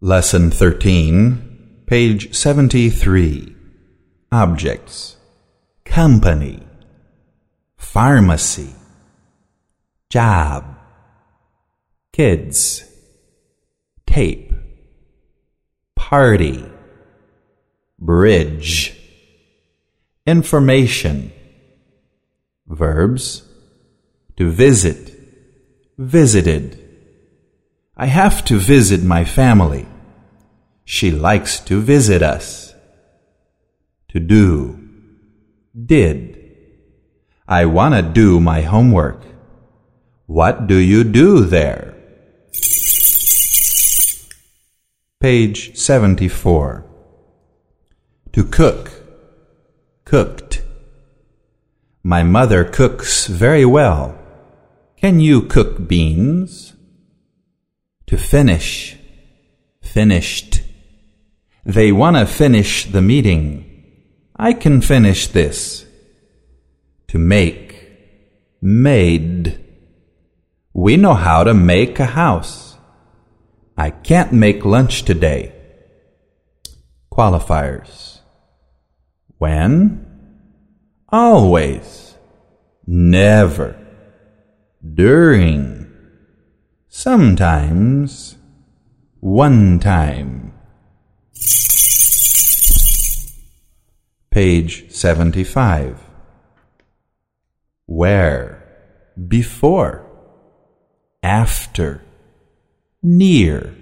Lesson 13, page 73. Objects. Company. Pharmacy. Job. Kids. Tape. Party. Bridge. Information. Verbs. To visit. Visited. I have to visit my family. She likes to visit us. To do. Did. I want to do my homework. What do you do there? Page 74. To cook. Cooked. My mother cooks very well. Can you cook beans? To finish. Finished. They want to finish the meeting. I can finish this. To make. Made. We know how to make a house. I can't make lunch today. Qualifiers. When? Always. Never. During. Sometimes. One time. Page 75. Where? Before. After. Near.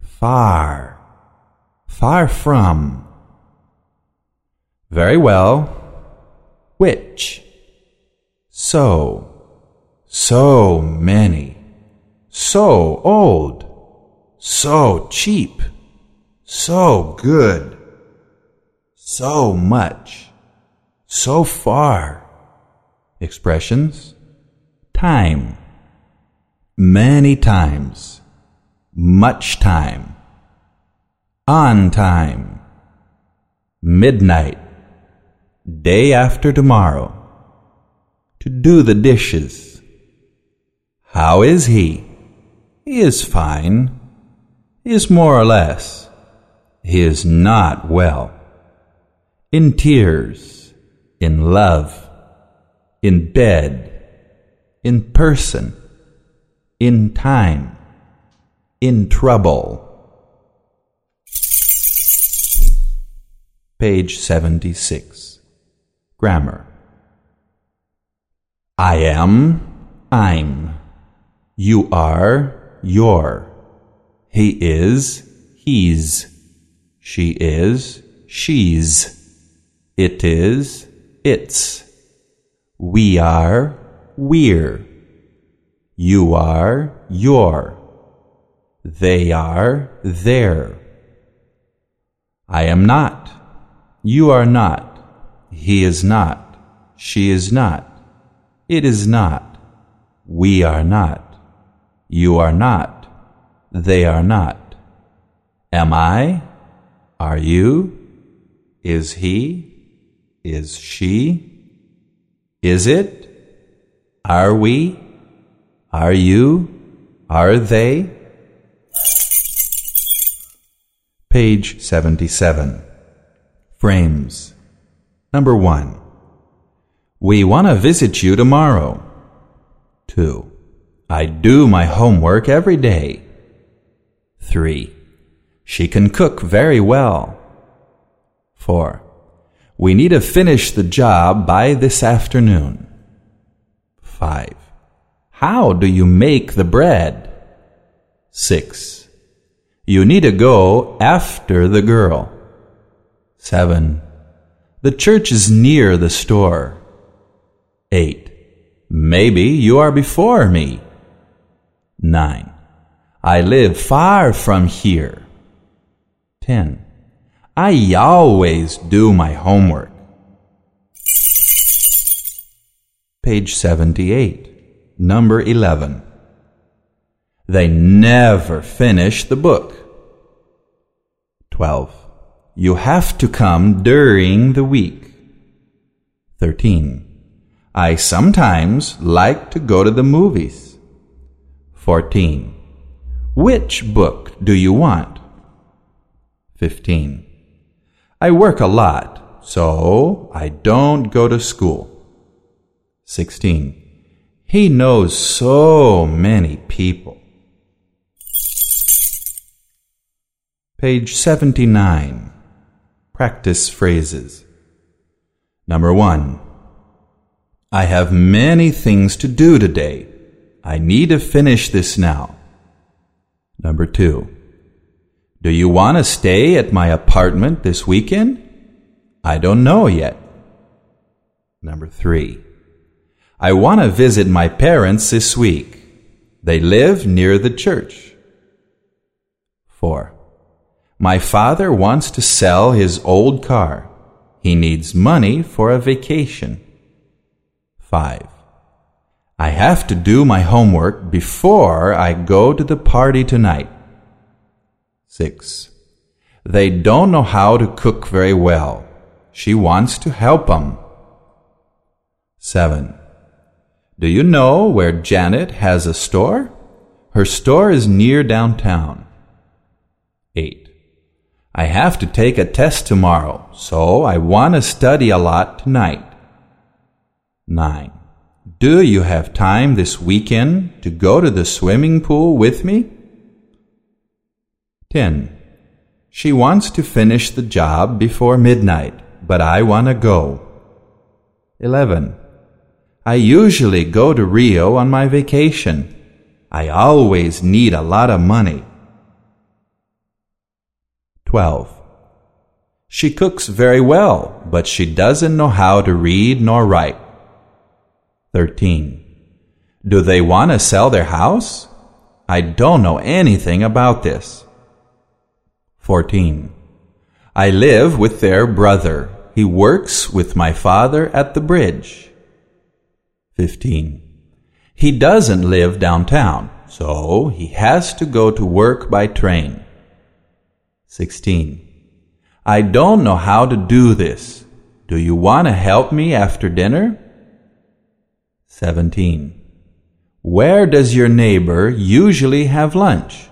Far. Far from. Very well. Which? So. So many. So old. So cheap. So good. So much. So far. Expressions. Time. Many times. Much time. On time. Midnight. Day after tomorrow. To do the dishes. How is he? He is fine. He is more or less. He is not well. In tears. In love. In bed. In person. In time. In trouble. Page 76. Grammar. I am, I'm. You are, you're. He is, he's. She is, she's. It is, it's. We are, we're. You are, you're. They are, they're. I am not. You are not. He is not. She is not. It is not. We are not. You are not. They are not. Am I? Are you? Is he? Is she? Is it? Are we? Are you? Are they? Page 77. Frames. Number 1. We want to visit you tomorrow. 2. I do my homework every day. 3. She can cook very well. 4. We need to finish the job by this afternoon. 5. How do you make the bread? 6. You need to go after the girl. 7. The church is near the store. 8. Maybe you are before me. 9. I live far from here. 10. I always do my homework. Page 78. Number 11. They never finish the book. 12. You have to come during the week. 13. I sometimes like to go to the movies. 14. Which book do you want? 15. I work a lot, so I don't go to school. 16. He knows so many people. Page 79. Practice phrases. Number 1. I have many things to do today. I need to finish this now. Number 2. Do you want to stay at my apartment this weekend? I don't know yet. Number 3. I want to visit my parents this week. They live near the church. 4. My father wants to sell his old car. He needs money for a vacation. 5. I have to do my homework before I go to the party tonight. 6. They don't know how to cook very well. She wants to help them. 7. Do you know where Janet has a store? Her store is near downtown. 8. I have to take a test tomorrow, so I want to study a lot tonight. 9. Do you have time this weekend to go to the swimming pool with me? 10. She wants to finish the job before midnight, but I want to go. 11. I usually go to Rio on my vacation. I always need a lot of money. 12. She cooks very well, but she doesn't know how to read nor write. 13. Do they want to sell their house? I don't know anything about this. 14. I live with their brother. He works with my father at the bridge. 15. He doesn't live downtown, so he has to go to work by train. 16. I don't know how to do this. Do you want to help me after dinner? 17. Where does your neighbor usually have lunch?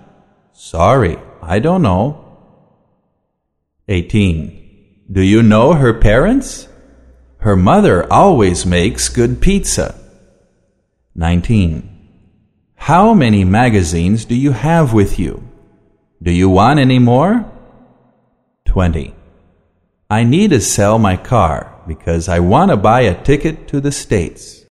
Sorry, I don't know. 18. Do you know her parents? Her mother always makes good pizza. 19. How many magazines do you have with you? Do you want any more? 20. I need to sell my car because I want to buy a ticket to the States.